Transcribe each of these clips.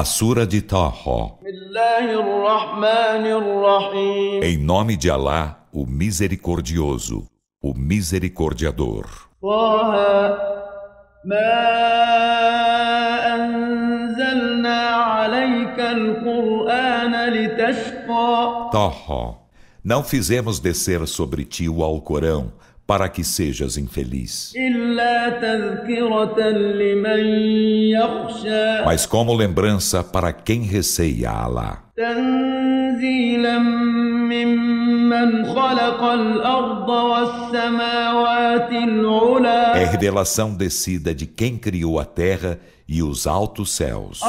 A Sura de Taha. Em nome de Alá, o Misericordioso, o Misericordiador. Taha. Não fizemos descer sobre ti o Alcorão para que sejas infeliz. Mas como lembrança para quem receia Alá. É revelação descida de quem criou a terra e os altos céus.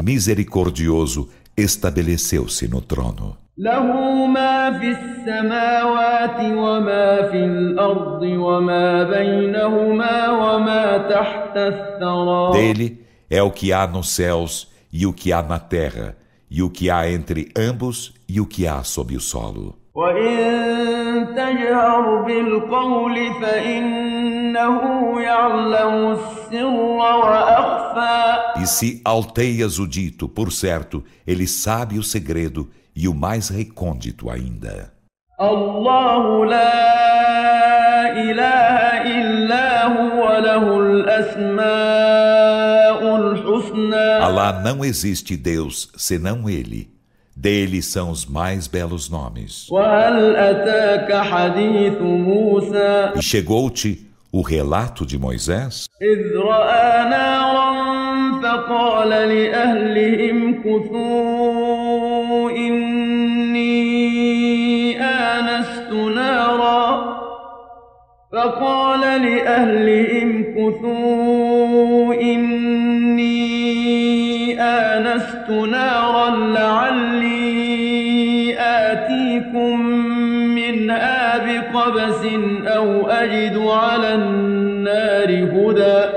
O misericordioso estabeleceu-se no trono. له ما في السماوات وما في الأرض وما بينهما وما تحت الثرى Dele é o que há nos céus e o que há na terra e o que há entre ambos e o que há sob o solo. وإن تجهر بالقول فإنه يعلم السر وأخفى E se alteias o dito, por certo, ele sabe o segredo e o mais recôndito ainda. Allah la ilaha illa huwa lahul asmaul husna. Allah não existe Deus senão ele. Dele são os mais belos nomes. E chegou-te o relato de Moisés? فقال لأهلهم كثوا إني آنست نارا فقال لأهلهم كثوا إني آنست نارا لعلي آتيكم منها بقبس أو أجد على النار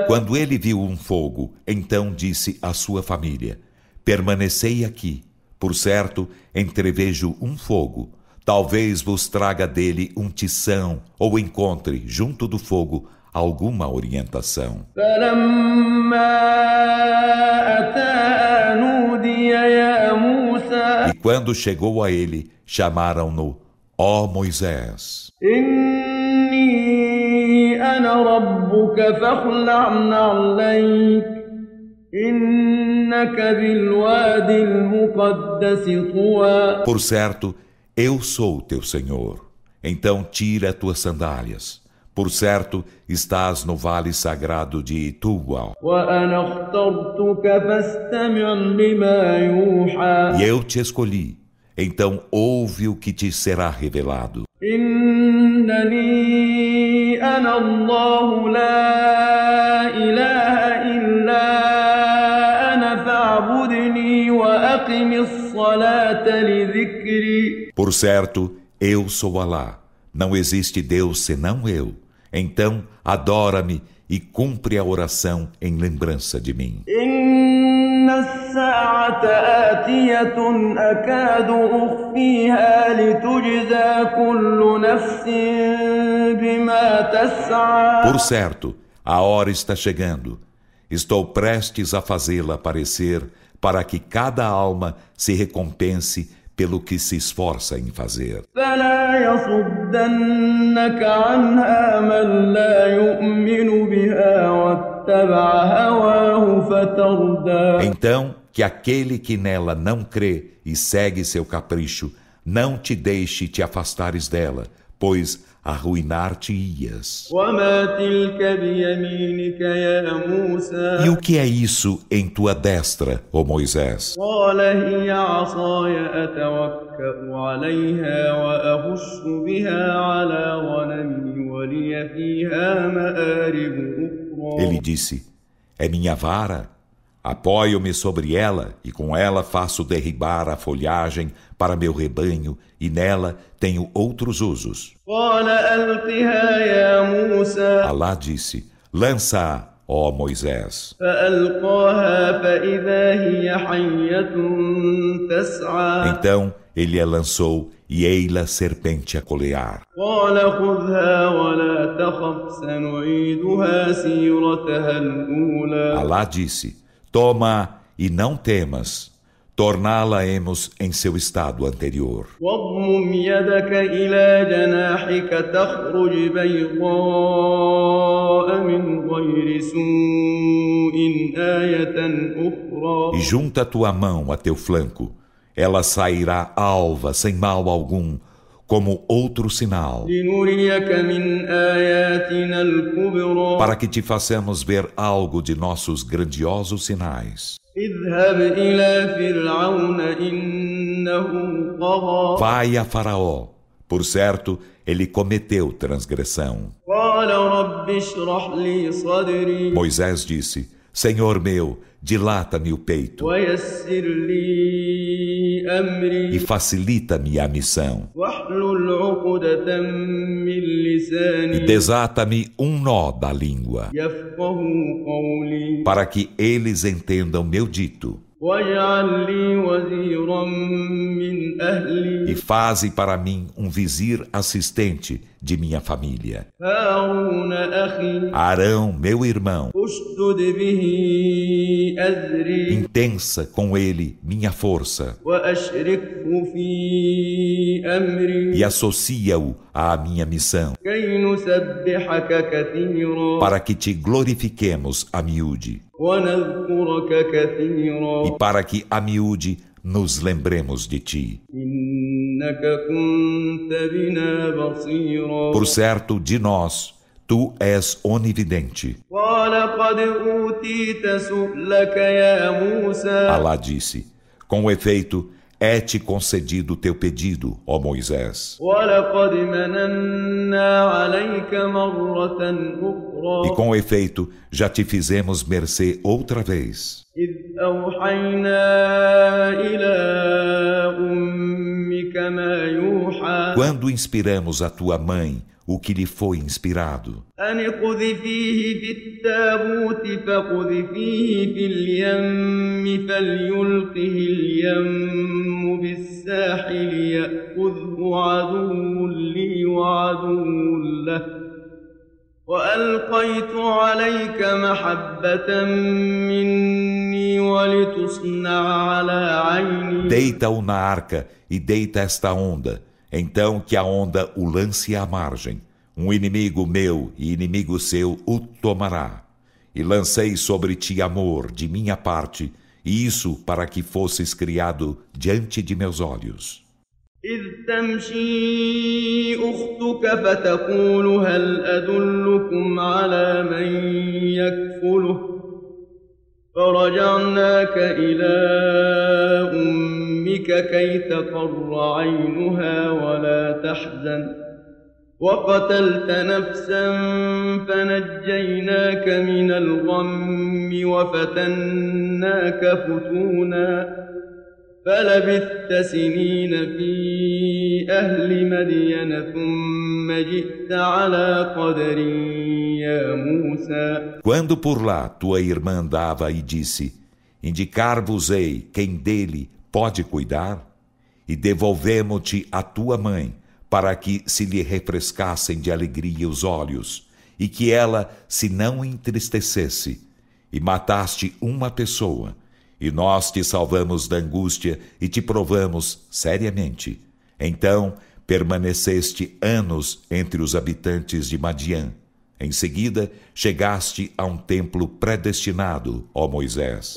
Quando ele viu um fogo, então disse à sua família: Permanecei aqui. Por certo, entrevejo um fogo. Talvez vos traga dele um tição ou encontre, junto do fogo, alguma orientação. E quando chegou a ele, chamaram-no, ó oh Moisés. Por certo, eu sou teu Senhor. Então tira tuas sandálias. Por certo, estás no vale sagrado de Tuwa. E eu te escolhi, então ouve o que te será revelado. Por certo, eu sou Alá. Não existe Deus senão eu. Então, adora-me e cumpre a oração em lembrança de mim. Por certo, a hora está chegando. Estou prestes a fazê-la aparecer para que cada alma se recompense pelo que se esforça em fazer. Então, que aquele que nela não crê e segue seu capricho, não te deixe te afastares dela, pois arruinar-te-ias. E o que é isso em tua destra, ó Moisés? Ele disse: É minha vara Apoio-me sobre ela e com ela faço derribar a folhagem para meu rebanho e nela tenho outros usos. Alá disse: Lança-a, ó Moisés. Então ele a lançou e ei-la serpente a colear. Alá disse, toma e não temas, torná-la-emos em seu estado anterior. E junta tua mão a teu flanco, ela sairá alva, sem mal algum, como outro sinal, para que te façamos ver algo de nossos grandiosos sinais. Vai a Faraó, por certo, ele cometeu transgressão. Moisés disse: Senhor meu, dilata-me o peito e facilita-me a missão. E desata-me um nó da língua, para que eles entendam meu dito. E faze para mim um vizir assistente de minha família. Arão, meu irmão. Intensa com ele minha força. E associa-o à minha missão. Para que te glorifiquemos a miúde e para que a miúde nos lembremos de ti. Por certo, de nós, tu és onividente. Alá disse, com efeito, é-te concedido teu pedido, ó Moisés. E com efeito, já te fizemos mercê outra vez. Quando inspiramos a tua mãe o que lhe foi inspirado. وألقيت عليك محبة مني ولتصنع على عيني Deita-o na arca e deita esta onda então que a onda o lance à margem. Um inimigo meu e inimigo seu o tomará. E lancei sobre ti amor de minha parte, e isso para que fosses criado diante de meus olhos. إذ تمشي أختك فتقول هل أدلكم على من يكفله فرجعناك إلى أمك كي تقر عينها ولا تحزن. وقتلت نفسا فنجيناك من الغم وفتناك فتونا. فلبثت سنين في أهل مدين ثم جئت على قدر يا موسى Quando por lá tua irmã andava e disse, Indicar-vos-ei quem dele pode cuidar, e devolvemos-te a tua mãe, para que se lhe refrescassem de alegria os olhos, e que ela se não entristecesse, e mataste uma pessoa, e nós te salvamos da angústia e te provamos seriamente. Então permaneceste anos entre os habitantes de Madian. Em seguida, chegaste a um templo predestinado, ó Moisés.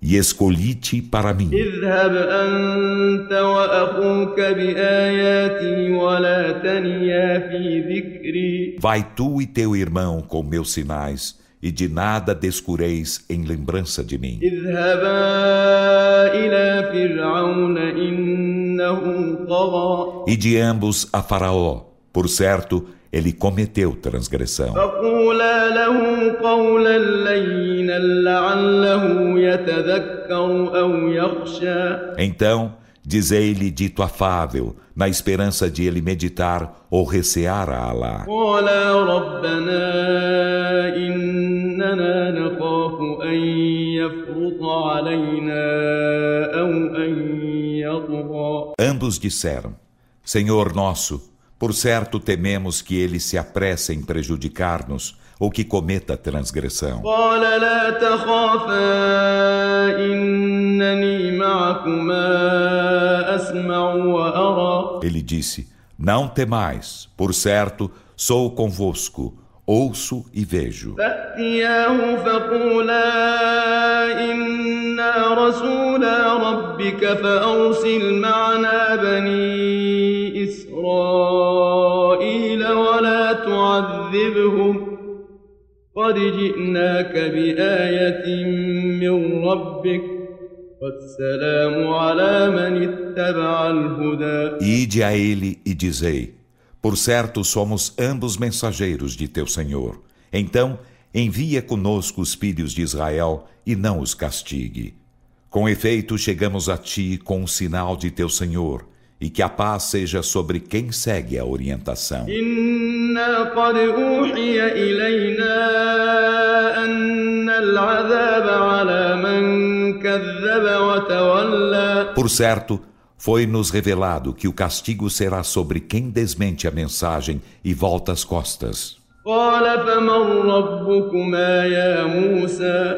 E escolhi-te para mim. Vai tu e teu irmão com meus sinais e de nada descureis em lembrança de mim. E de ambos a Faraó, por certo, ele cometeu transgressão. Então, dizei-lhe dito afável, na esperança de ele meditar ou recear a Alá. Ambos disseram: Senhor nosso, por certo tememos que ele se apresse em prejudicar-nos ou que cometa transgressão. Ele disse: Não temais, por certo, sou convosco, ouço e vejo. قد جئناك بآية من ربك والسلام على من اتبع الهدى Ide a ele e dizei, por certo somos ambos mensageiros de teu Senhor. Então, envia conosco os filhos de Israel e não os castigue. Com efeito, chegamos a ti com o sinal de teu Senhor, e que a paz seja sobre quem segue a orientação. Por certo, foi-nos revelado que o castigo será sobre quem desmente a mensagem e volta as costas.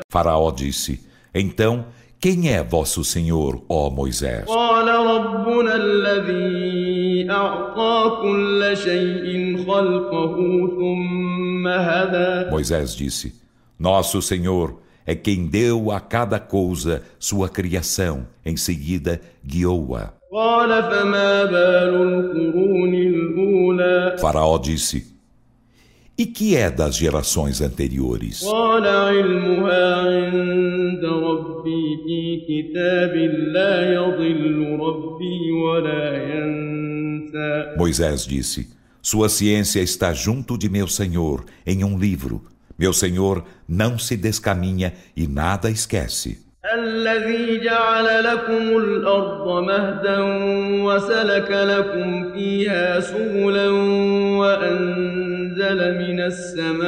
Faraó disse: Então, quem é vosso Senhor, ó Moisés? Moisés disse: Nosso Senhor é quem deu a cada coisa sua criação, em seguida guiou-a. Faraó disse: e que é das gerações anteriores? Moisés disse: Sua ciência está junto de meu Senhor, em um livro. Meu Senhor não se descaminha e nada esquece. الذي جعل لكم الأرض مهدا وسلك لكم فيها سبلا وأنزل من السماء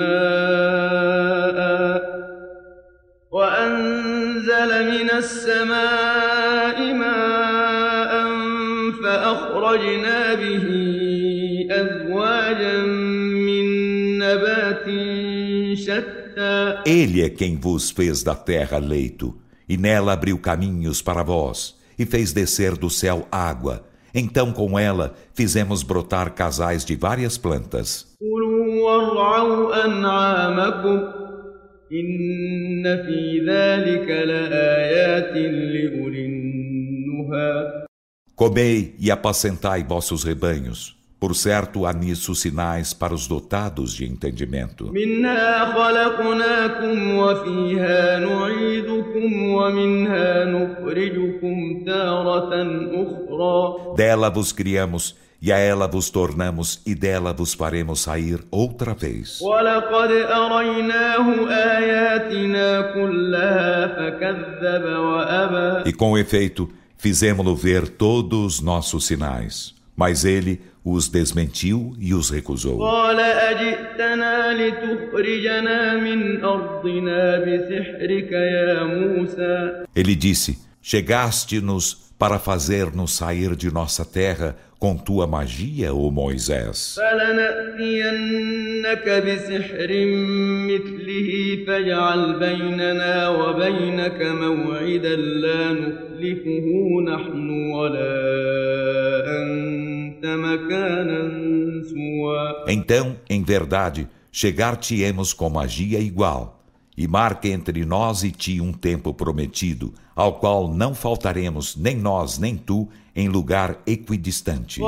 ماء وأنزل من السماء ماء فأخرجنا به Ele é quem vos fez da terra leito, e nela abriu caminhos para vós, e fez descer do céu água. Então, com ela, fizemos brotar casais de várias plantas. Comei e apacentai vossos rebanhos. Por certo, há nisso sinais para os dotados de entendimento. Dela vos criamos e a ela vos tornamos e dela vos faremos sair outra vez. E com efeito, fizemos-lo ver todos os nossos sinais. Mas ele os desmentiu e os recusou. Ele disse: Chegaste-nos para fazer-nos sair de nossa terra com tua magia, ó Moisés. Então, em verdade, chegar-te-emos com magia igual, e marque entre nós e ti um tempo prometido, ao qual não faltaremos nem nós nem tu em lugar equidistante.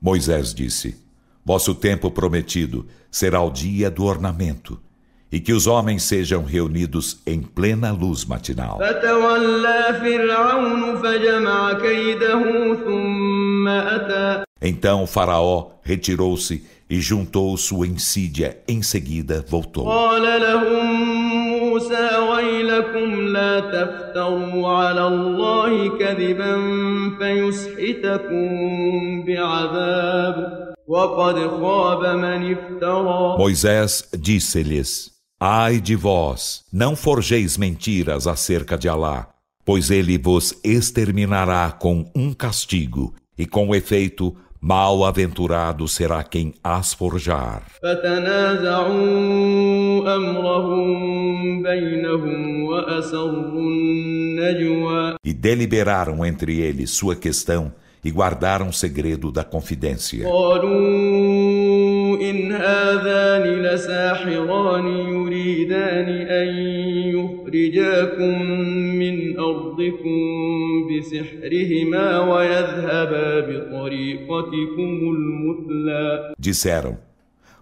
Moisés disse: Vosso tempo prometido será o dia do ornamento e que os homens sejam reunidos em plena luz matinal. Então Faraó retirou-se e juntou sua insídia, em seguida voltou. Moisés disse-lhes Ai de vós, não forjeis mentiras acerca de Alá, pois ele vos exterminará com um castigo, e com efeito, mal-aventurado será quem as forjar. E deliberaram entre eles sua questão e guardaram segredo da confidência. إن هذان لساحران يريدان أن يخرجاكم من أرضكم بسحرهما ويذهبا بطريقتكم المثلى Disseram,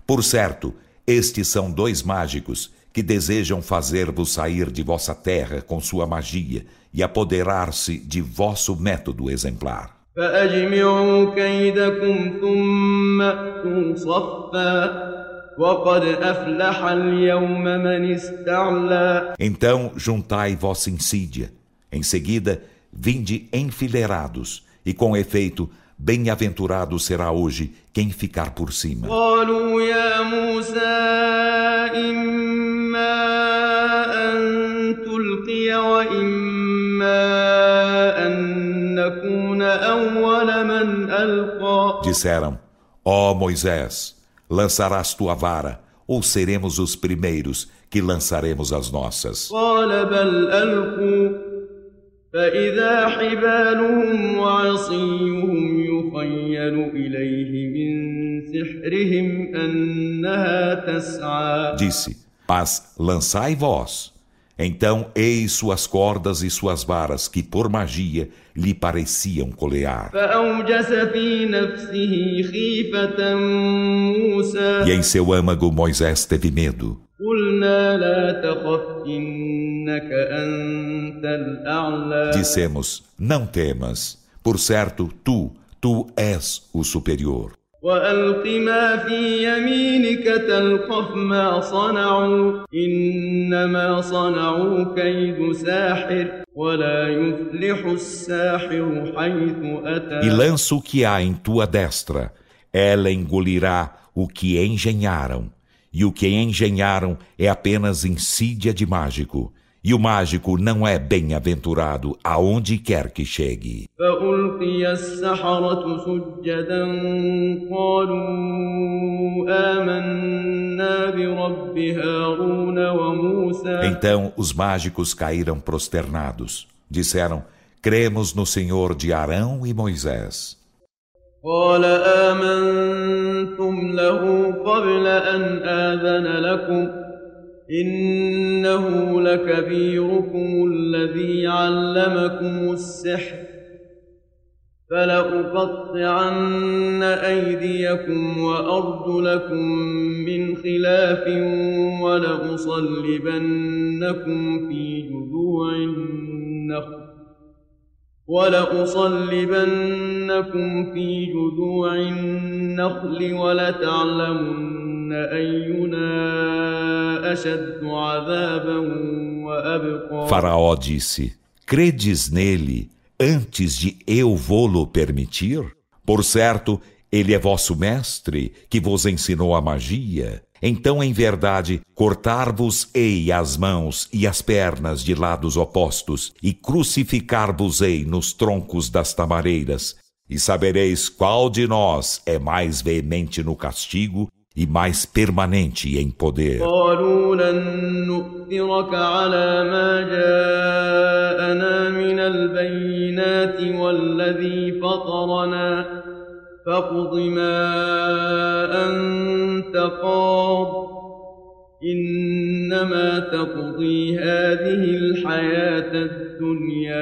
por certo, estes são dois mágicos que desejam fazer-vos sair de vossa terra com sua magia e apoderar-se de vosso método exemplar. فأجمعوا كيدكم ثم أتوا صفا وقد أفلح اليوم من استعلى Então juntai vossa insídia. Em seguida, vinde enfileirados, e com efeito, bem-aventurado será hoje quem ficar por cima. قالوا يا موسى إما أن تلقي وإما Disseram: Ó oh Moisés, lançarás tua vara, ou seremos os primeiros que lançaremos as nossas. فإذا حبالهم وعصيهم يخيل إليه من سحرهم أنها تسعى Disse, mas lançai vós então, eis suas cordas e suas varas, que por magia lhe pareciam colear. E em seu âmago Moisés teve medo. Dissemos: Não temas, por certo, tu, tu és o superior. وألق ما في يمينك تلقف ما صنعوا إنما صنعوا كيد ساحر ولا يفلح الساحر حيث أتى E lança o que há em tua destra, ela engolirá o que engenharam, e o que engenharam é apenas insídia de mágico. E o mágico não é bem-aventurado aonde quer que chegue. Então os mágicos caíram prosternados. Disseram: Cremos no Senhor de Arão e Moisés. قال آمنتم له قبل أن آذن لكم إنه لكبيركم الذي علمكم السحر فلأقطعن أيديكم وأرجلكم من خلاف ولأصلبنكم في جذوع النخل ولأصلبنكم في جذوع النخل ولتعلمن أينا Faraó disse: Credes nele antes de eu vô-lo permitir? Por certo, ele é vosso mestre, que vos ensinou a magia. Então, em verdade, cortar-vos-ei as mãos e as pernas de lados opostos, e crucificar-vos-ei nos troncos das tamareiras, e sabereis qual de nós é mais veemente no castigo e mais permanente em poder.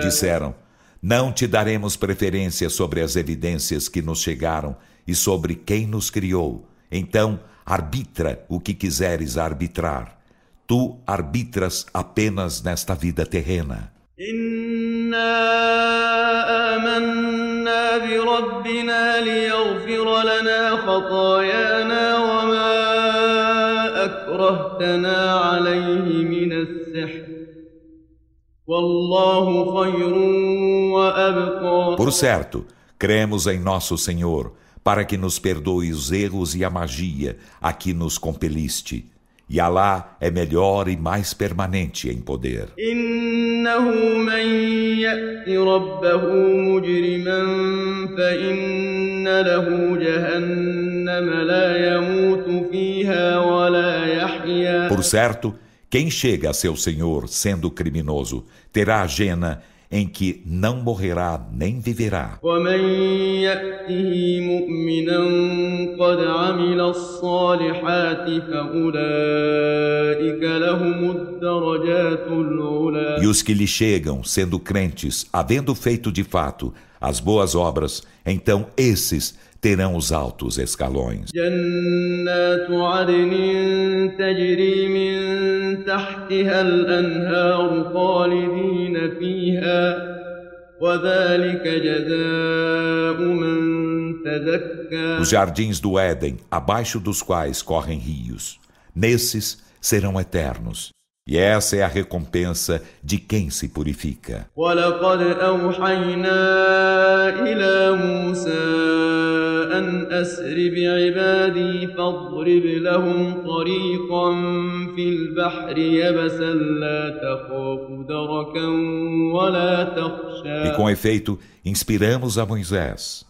Disseram: Não te daremos preferência sobre as evidências que nos chegaram e sobre quem nos criou. Então, arbitra o que quiseres arbitrar. Tu arbitras apenas nesta vida terrena. Por certo, cremos em nosso Senhor para que nos perdoe os erros e a magia a que nos compeliste. E Alá é melhor e mais permanente em poder. Por certo, quem chega a seu Senhor sendo criminoso terá a jena em que não morrerá nem viverá. E os que lhe chegam, sendo crentes, havendo feito de fato as boas obras, então esses terão os altos escalões. Os jardins do Éden, abaixo dos quais correm rios, nesses serão eternos. E essa é a recompensa de quem se purifica. أن أسر بعبادي فاضرب لهم طريقا في البحر يبسا لا تخاف دركا ولا تخشى E com efeito, inspiramos a Moisés.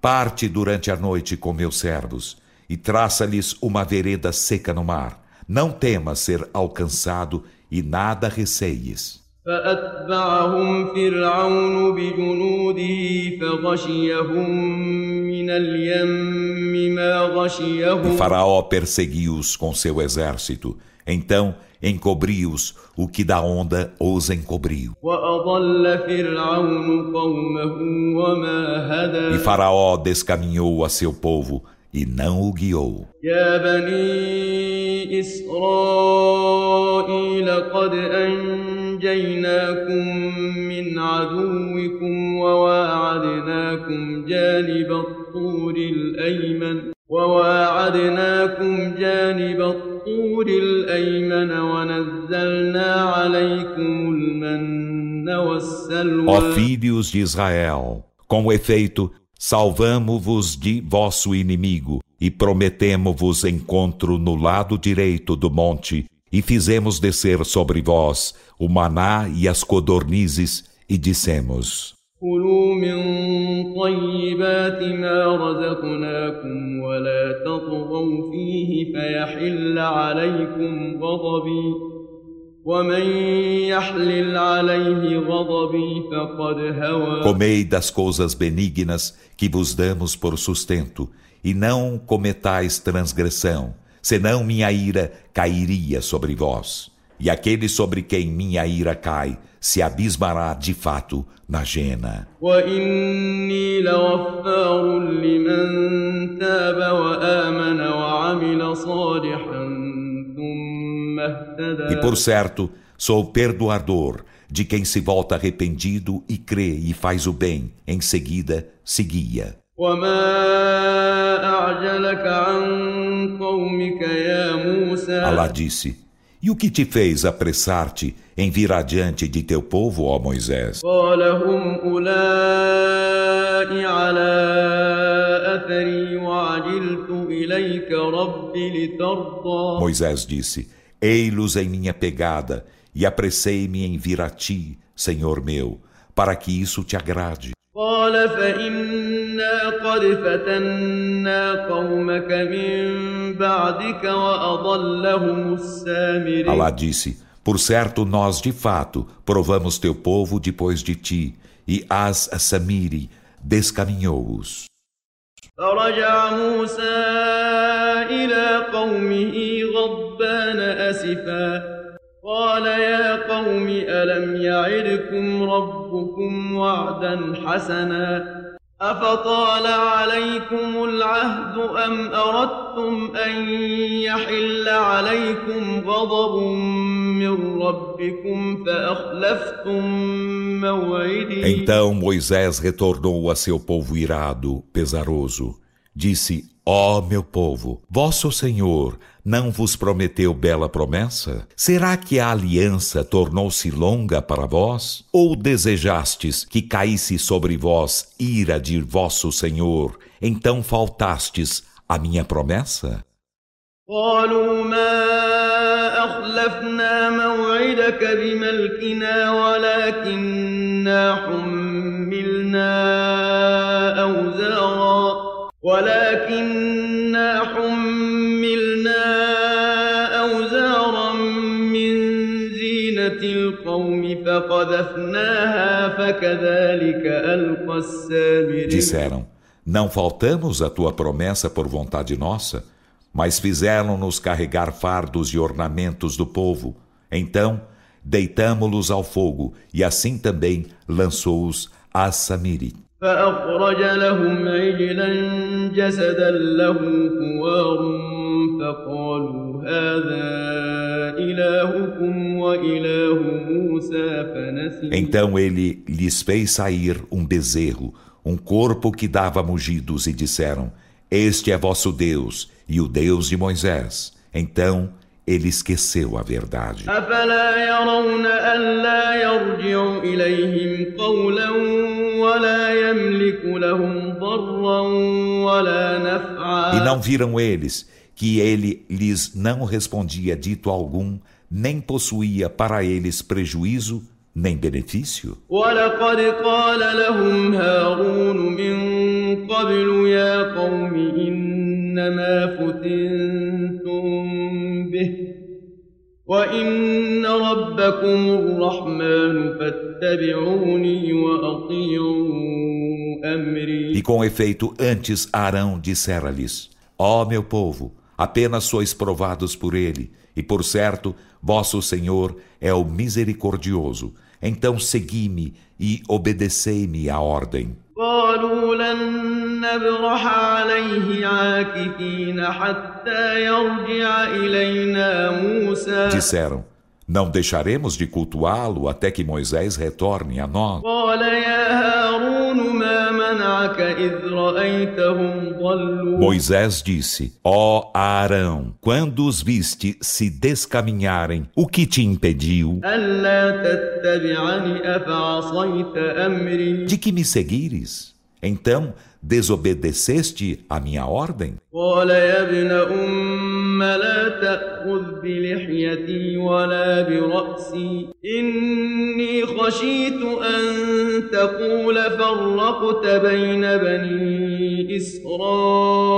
Parte durante a noite com meus servos e traça-lhes uma vereda seca no mar. Não temas ser alcançado e nada receies. فأتبعهم فرعون بجنوده فغشيهم من اليم ما غشيهم E Faraó perseguiu-os com seu exército. Então encobriu-os o que da onda os encobriu. E Faraó descaminhou a seu povo e não o guiou. يا بني إسرائيل قد أنجيناكم من عدوكم وواعدناكم جانب الطور الأيمن وواعدناكم جانب الطور الأيمن ونزلنا عليكم المن والسلوى Ó filhos de Israel, com efeito, Salvamo-vos de vosso inimigo e prometemo-vos encontro no lado direito do monte e fizemos descer sobre vós o maná e as codornizes e dissemos كلوا من طيبات ما رزقناكم ولا تطغوا فيه فيحل عليكم غضبي Comei das coisas benignas que vos damos por sustento, e não cometais transgressão, senão minha ira cairia sobre vós. E aquele sobre quem minha ira cai se abismará de fato na jena. E por certo, sou perdoador de quem se volta arrependido e crê e faz o bem, em seguida se guia. Allah disse: E o que te fez apressar-te em vir adiante de teu povo, ó Moisés? Moisés disse: Ei-los em minha pegada, e apressei-me em vir a ti, Senhor meu, para que isso te agrade. Allah disse, por certo nós de fato provamos teu povo depois de ti, e As Samiri descaminhou-os. فرجع موسى إلى قومه غضبان أسفا. قال يا قوم ألم يعدكم ربكم وعدا حسنا؟ أفطال عليكم العهد أم أردتم أن يحل عليكم غضب من ربكم فأخلفتم موعدي Então Moisés retornou a seu povo irado, pesaroso. Disse, ó oh, meu povo, vosso Senhor não vos prometeu bela promessa? Será que a aliança tornou-se longa para vós? Ou desejastes que caísse sobre vós ira de vosso Senhor, então faltastes a minha promessa? قالوا ما أخلفنا موعدك بملكنا ولكننا حملنا أوزارا ولكننا حملنا أوزارا من زينة القوم فقذفناها فكذلك ألقى السامري Disseram, não faltamos a tua promessa por vontade nossa, mas fizeram-nos carregar fardos e ornamentos do povo. Então, deitamo-los ao fogo, e assim também lançou-os a Samiri. فأخرج لهم عجلا جسدا له خوار فقالوا هذا إلهكم وإله موسى فنسي Então ele lhes fez sair um bezerro, um corpo que dava mugidos, e disseram: Este é vosso Deus e o Deus de Moisés. Então ele esqueceu a verdade. E não viram eles que ele lhes não respondia dito algum, nem possuía para eles prejuízo nem benefício? ولقد قال لهم هارون من قبل يا قوم إنما فتنتم به وإن ربكم الرحمن فاتبعوني وأطيعوا أمري E com efeito, antes Arão dissera-lhes, Ó oh, meu povo, apenas sois provados por ele, e por certo, vosso Senhor é o misericordioso, então segui-me e obedecei-me à ordem. Disseram, não deixaremos de cultuá-lo até que Moisés retorne a nós. Moisés disse: Ó oh Arão, quando os viste se descaminharem, o que te impediu de que me seguires? Então desobedeceste a minha ordem? لا تأخذ بلحيتي ولا برأسي إني خشيت أن تقول فرقت بين بني إسرائيل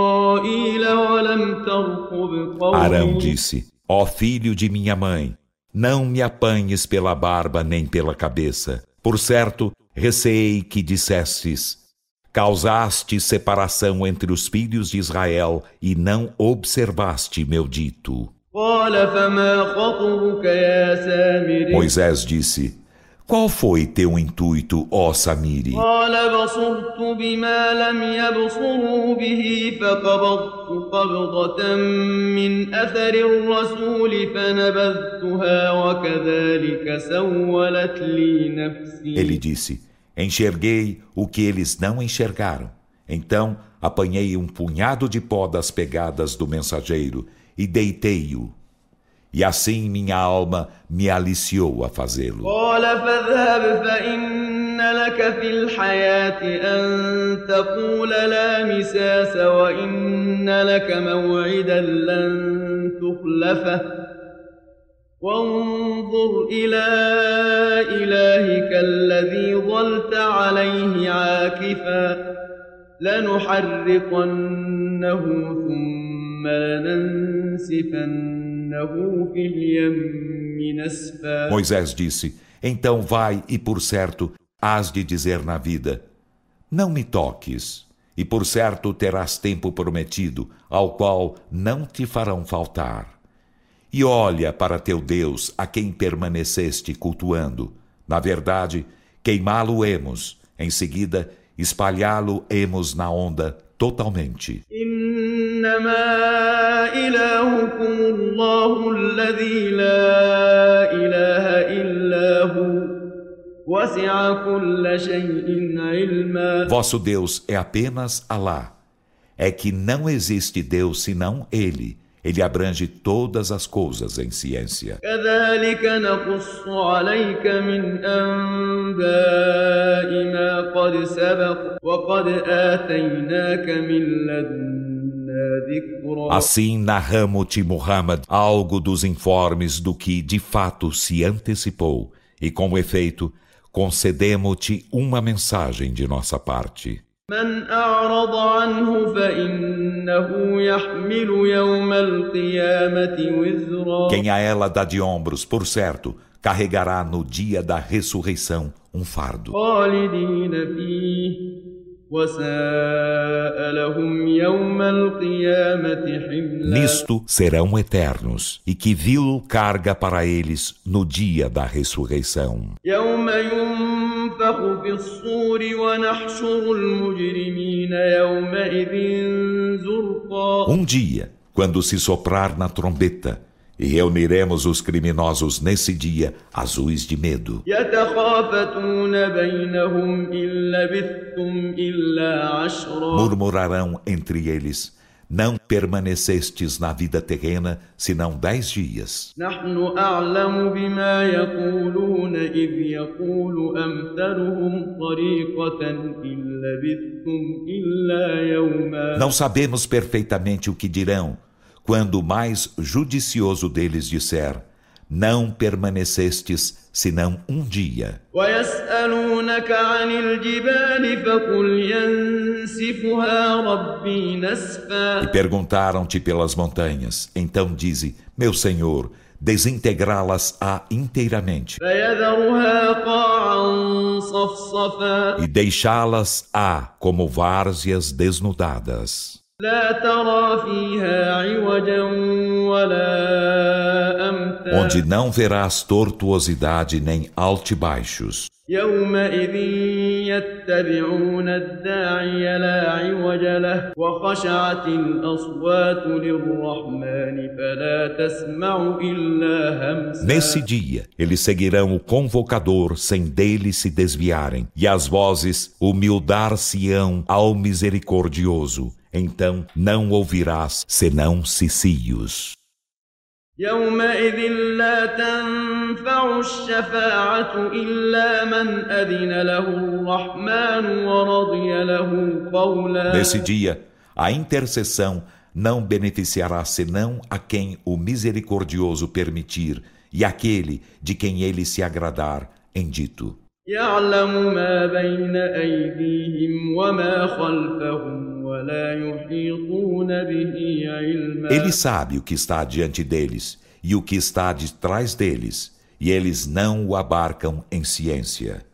ولم ترقب قولي Arão disse, ó filho de minha mãe, não me apanhes pela barba nem pela cabeça. Por certo, receei que dissesses, Causaste separação entre os filhos de Israel e não observaste meu dito. Moisés disse: Qual foi teu intuito, ó Samiri? Ele disse: Enxerguei o que eles não enxergaram. Então apanhei um punhado de pó das pegadas do mensageiro e deitei-o. E assim minha alma me aliciou a fazê-lo. وانظر إلى إلهك الذي ظلت عليه عاكفا لنحرقنه ثم لننسفنه في اليم نسفا Moisés disse, então vai e por certo hás de dizer na vida, não me toques, e por certo terás tempo prometido, ao qual não te farão faltar. E olha para teu Deus, a quem permaneceste cultuando. Na verdade, queimá-lo-emos, em seguida, espalhá-lo-emos na onda totalmente. Vosso Deus é apenas Alá. É que não existe Deus senão Ele ele abrange todas as coisas em ciência. Assim narramos-te, Muhammad, algo dos informes do que de fato se antecipou, e com efeito, concedemos-te uma mensagem de nossa parte. Quem a ela dá de ombros, por certo, carregará no dia da ressurreição um fardo. Nisto serão eternos, e que vil carga para eles no dia da ressurreição. Um dia, quando se soprar na trombeta, e reuniremos os criminosos nesse dia azuis de medo. Murmurarão entre eles: Não permanecestes na vida terrena senão dez dias. Não sabemos perfeitamente o que dirão quando o mais judicioso deles disser: Não permanecestes senão um dia. E perguntaram-te pelas montanhas. Então dize: Meu Senhor, desintegrá-las-á inteiramente e deixá-las-á como várzeas desnudadas. Onde não verás tortuosidade nem altibaixos. يومئذ يتبعون الداعي لا عوج له وخشعت الأصوات للرحمن فلا تسمع إلا همسا Nesse dia, eles seguirão o convocador sem dele se desviarem, e as vozes humildar-se-ão ao misericordioso. Então não ouvirás senão cicios. يومئذ لا تنفع الشفاعة إلا من أذن له الرحمن ورضي له قولا Nesse dia, a intercessão não beneficiará senão a quem o misericordioso permitir e aquele de quem ele se agradar em dito. يعلم ما بين أيديهم وما خلفهم ele sabe o que está diante deles e o que está de trás deles, e eles não o abarcam em ciência.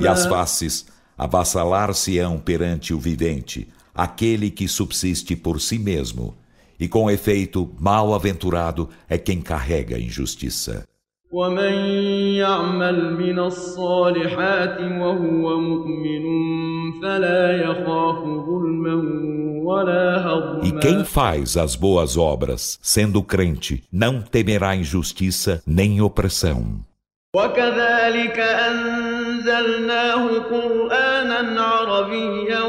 E as faces avassalar-se-ão perante o vivente, aquele que subsiste por si mesmo, e com efeito, mal-aventurado é quem carrega a injustiça. ومن يعمل من الصالحات وهو مؤمن فلا يخاف ظلما ولا هضما E quem faz as boas obras, sendo crente, não temerá injustiça nem opressão. وكذلك أنزلناه قرآنا عربيا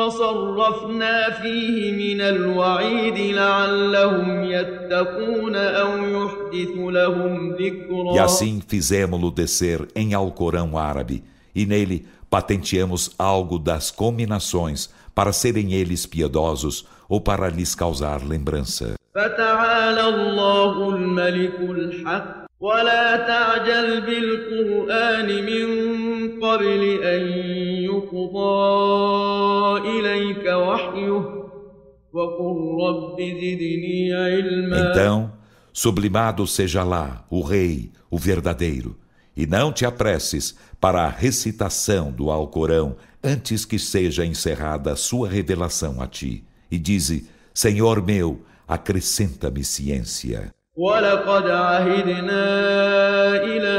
وصرفنا فيه من الوعيد لعلهم يتقون أو يحدث لهم ذكرا E assim fizemos-lo descer em Alcorão árabe, e nele patenteamos algo das combinações para serem eles piedosos ou para lhes causar lembrança. فتعالى الله الملك الحق ولا تعجل بالقرآن من قبل أن يقضى إليك وحيه وقل رب زدني علما Então, sublimado seja lá o Rei, o verdadeiro, e não te apresses para a recitação do Alcorão antes que seja encerrada a sua revelação a ti. E dize, Senhor meu, acrescenta-me ciência. ولقد عهدنا إلى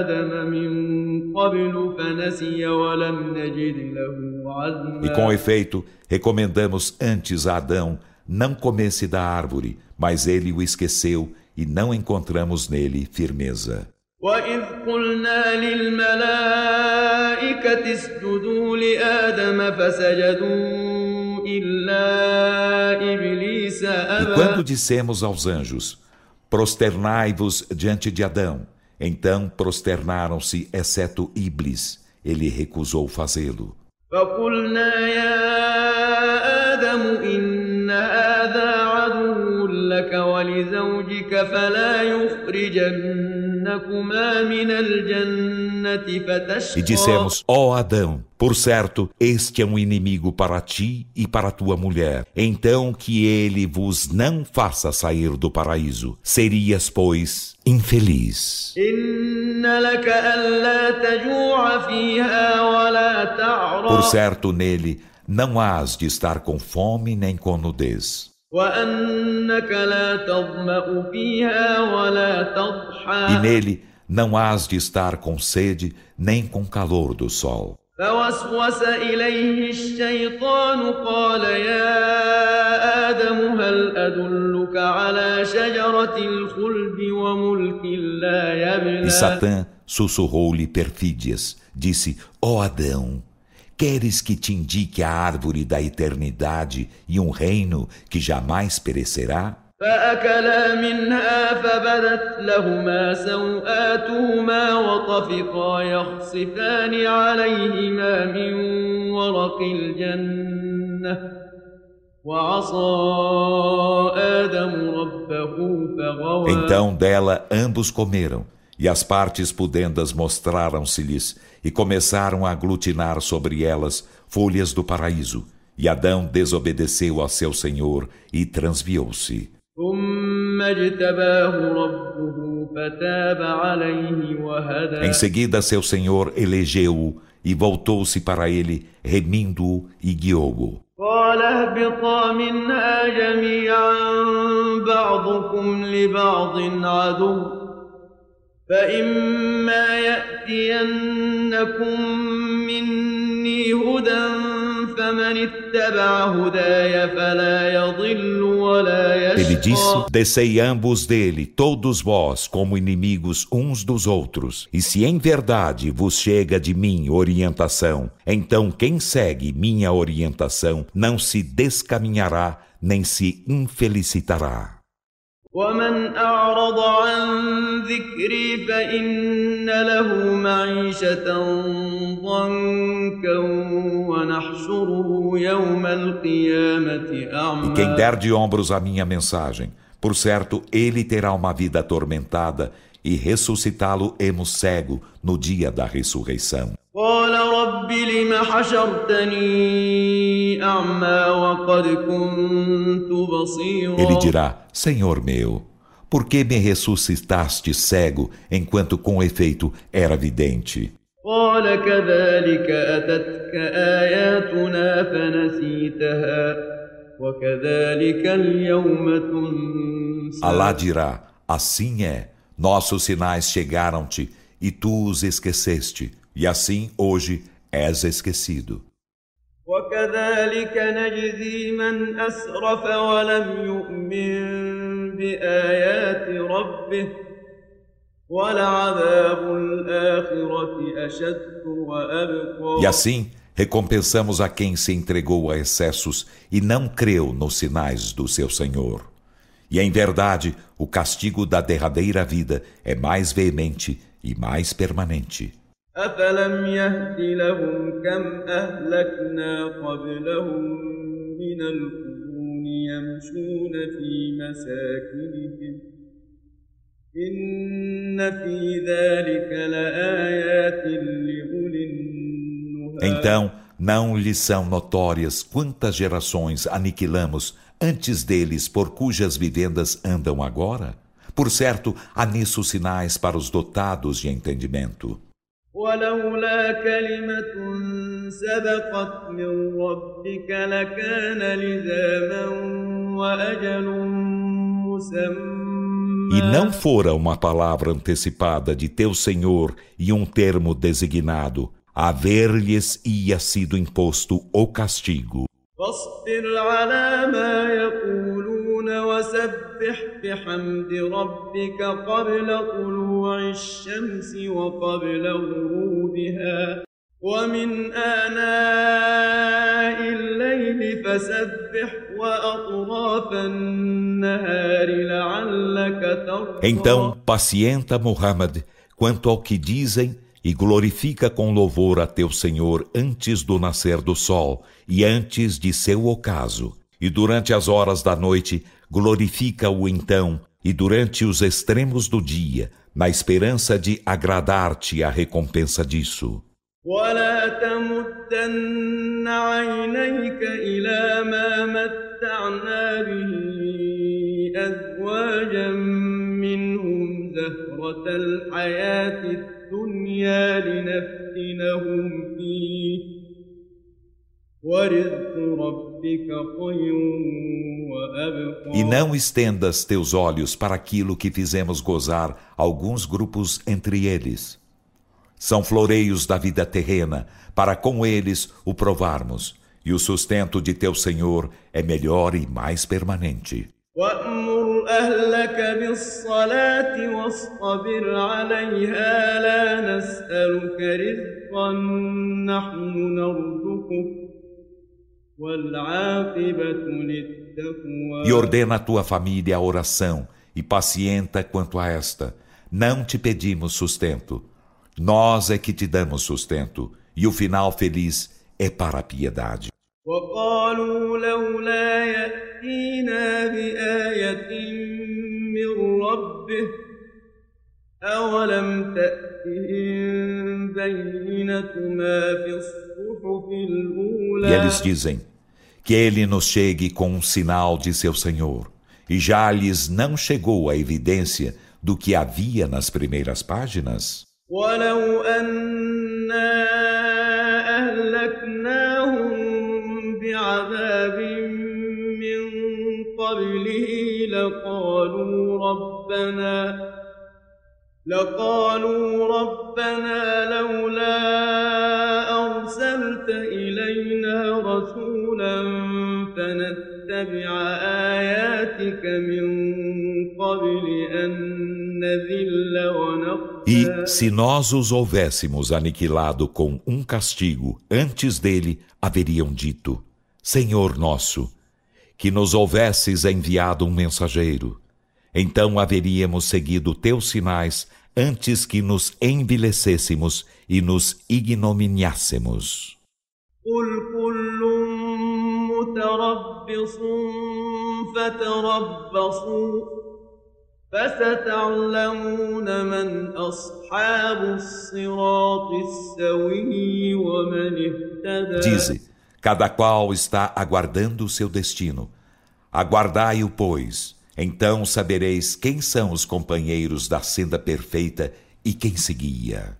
آدم من E com efeito, recomendamos antes a Adão não comesse da árvore, mas ele o esqueceu e não encontramos nele firmeza. وإذ قلنا للملائكة اسجدوا لآدم فسجدوا إلا إبليس أبى E quando dissemos aos anjos, prosternai-vos diante de Adão, Então prosternaram-se, exceto Iblis. Ele recusou fazê-lo. فقلنا يا آدم إن هذا عدو لك ولزوجك فلا يخرجنكما من الجنة فتشقى e dissemos, ó oh Adão, por certo, este é um inimigo para ti e para tua mulher. Então que ele vos não faça sair do paraíso. Serias, pois, infeliz. Por certo, nele não hás de estar com fome nem com nudez. E nele não hás de estar com sede nem com calor do sol. فوسوس إليه الشيطان قال يا آدم هل أدلك على شجرة الخلد وملك لا يبلى E Satã sussurrou-lhe perfídias, disse, ó oh Adão, queres que te indique a árvore da eternidade e um reino que jamais perecerá? فأكلا منها فبدت لهما سوآتهما وطفقا يخصفان عليهما من ورق الجنة وعصى آدم ربه فغوى Então dela ambos comeram e as partes pudendas mostraram-se-lhes e começaram a aglutinar sobre elas folhas do paraíso. E Adão desobedeceu a seu Senhor e transviou-se. Em seguida, seu senhor elegeu-o e voltou-se para ele, remindo-o e guiou-o. قال اهبطا منها جميعا بعضكم لبعض عدو فإما يأتينكم مني هدى Ele disse: Descei ambos dele, todos vós, como inimigos uns dos outros. E se em verdade vos chega de mim orientação, então quem segue minha orientação não se descaminhará nem se infelicitará. ومن أعرض عن ذكري فإن له معيشة ضنكا ونحشره يوم القيامة أعمى E quem der de ombros a minha mensagem, por certo, ele terá uma vida atormentada e ressuscitá-lo-emos cego no dia da ressurreição. قال رب لم حشرتني أعمى وقد كنت بصيرا Ele dirá, Senhor meu, por que me ressuscitaste cego enquanto com efeito era vidente? قال كذلك أتتك آياتنا فنسيتها وكذلك اليوم تنسى Alá dirá, assim é, nossos sinais chegaram-te e tu os esqueceste e assim hoje és esquecido. وكذلك نجزي من أسرف ولم يؤمن بآيات ربه ولعذاب الآخرة أشد وأبقى E assim recompensamos a quem se entregou a excessos e não creu nos sinais do seu Senhor. E em verdade, o castigo da derradeira vida é mais veemente e mais permanente. أفلم يهد لهم كم أهلكنا قبلهم من القرون يمشون في مساكنهم إن في ذلك لآيات لأولي النهى Então, não lhes são notórias quantas gerações aniquilamos antes deles por cujas vivendas andam agora? Por certo, há nisso sinais para os dotados de entendimento. ولولا كلمة سبقت من ربك لكان لزاما وأجل مسمى E não fora uma palavra antecipada de teu Senhor e um termo designado, haver-lhes ia sido imposto o castigo. فاصبر على ما يقولون وسبح بحمد ربك قبل طلوع الشمس وقبل غروبها ومن آناء الليل فسبح وأطراف النهار لعلك ترضى Então, pacienta Muhammad quanto ao que dizem, e glorifica com louvor a teu Senhor antes do nascer do sol e antes de seu ocaso. E durante as horas da noite, glorifica-o então, e durante os extremos do dia, na esperança de agradar-te a recompensa disso. ولا تمدن عينيك إلى ما متعنا به أزواجا منهم زهرة الحياة الدنيا لنفتنهم فيه ورزق ربك خير e não estendas teus olhos para aquilo que fizemos gozar alguns grupos entre eles. São floreios da vida terrena, para com eles o provarmos, e o sustento de teu Senhor é melhor e mais permanente. E ordena a tua família a oração, e pacienta quanto a esta. Não te pedimos sustento. Nós é que te damos sustento, e o final feliz é para a piedade. E eles dizem que ele nos chegue com um sinal de seu Senhor. E já lhes não chegou a evidência do que havia nas primeiras páginas? ولو أنا أهلكناهم بعذاب من قبله لقالوا ربنا لقالوا ربنا لولا رسولا فنتبع آياتك من قبل أن نذل ونخزى E se nós os houvéssemos aniquilado com um castigo, antes dele haveriam dito: Senhor nosso, que nos houvesses enviado um mensageiro. Então haveríamos seguido teus sinais antes que nos envilecêssemos e nos ignominiássemos. فستعلمون من أصحاب الصراط السوي ومن اهتدى Dize, cada qual está aguardando o seu destino. Aguardai-o, pois, então sabereis quem são os companheiros da senda perfeita e quem seguia.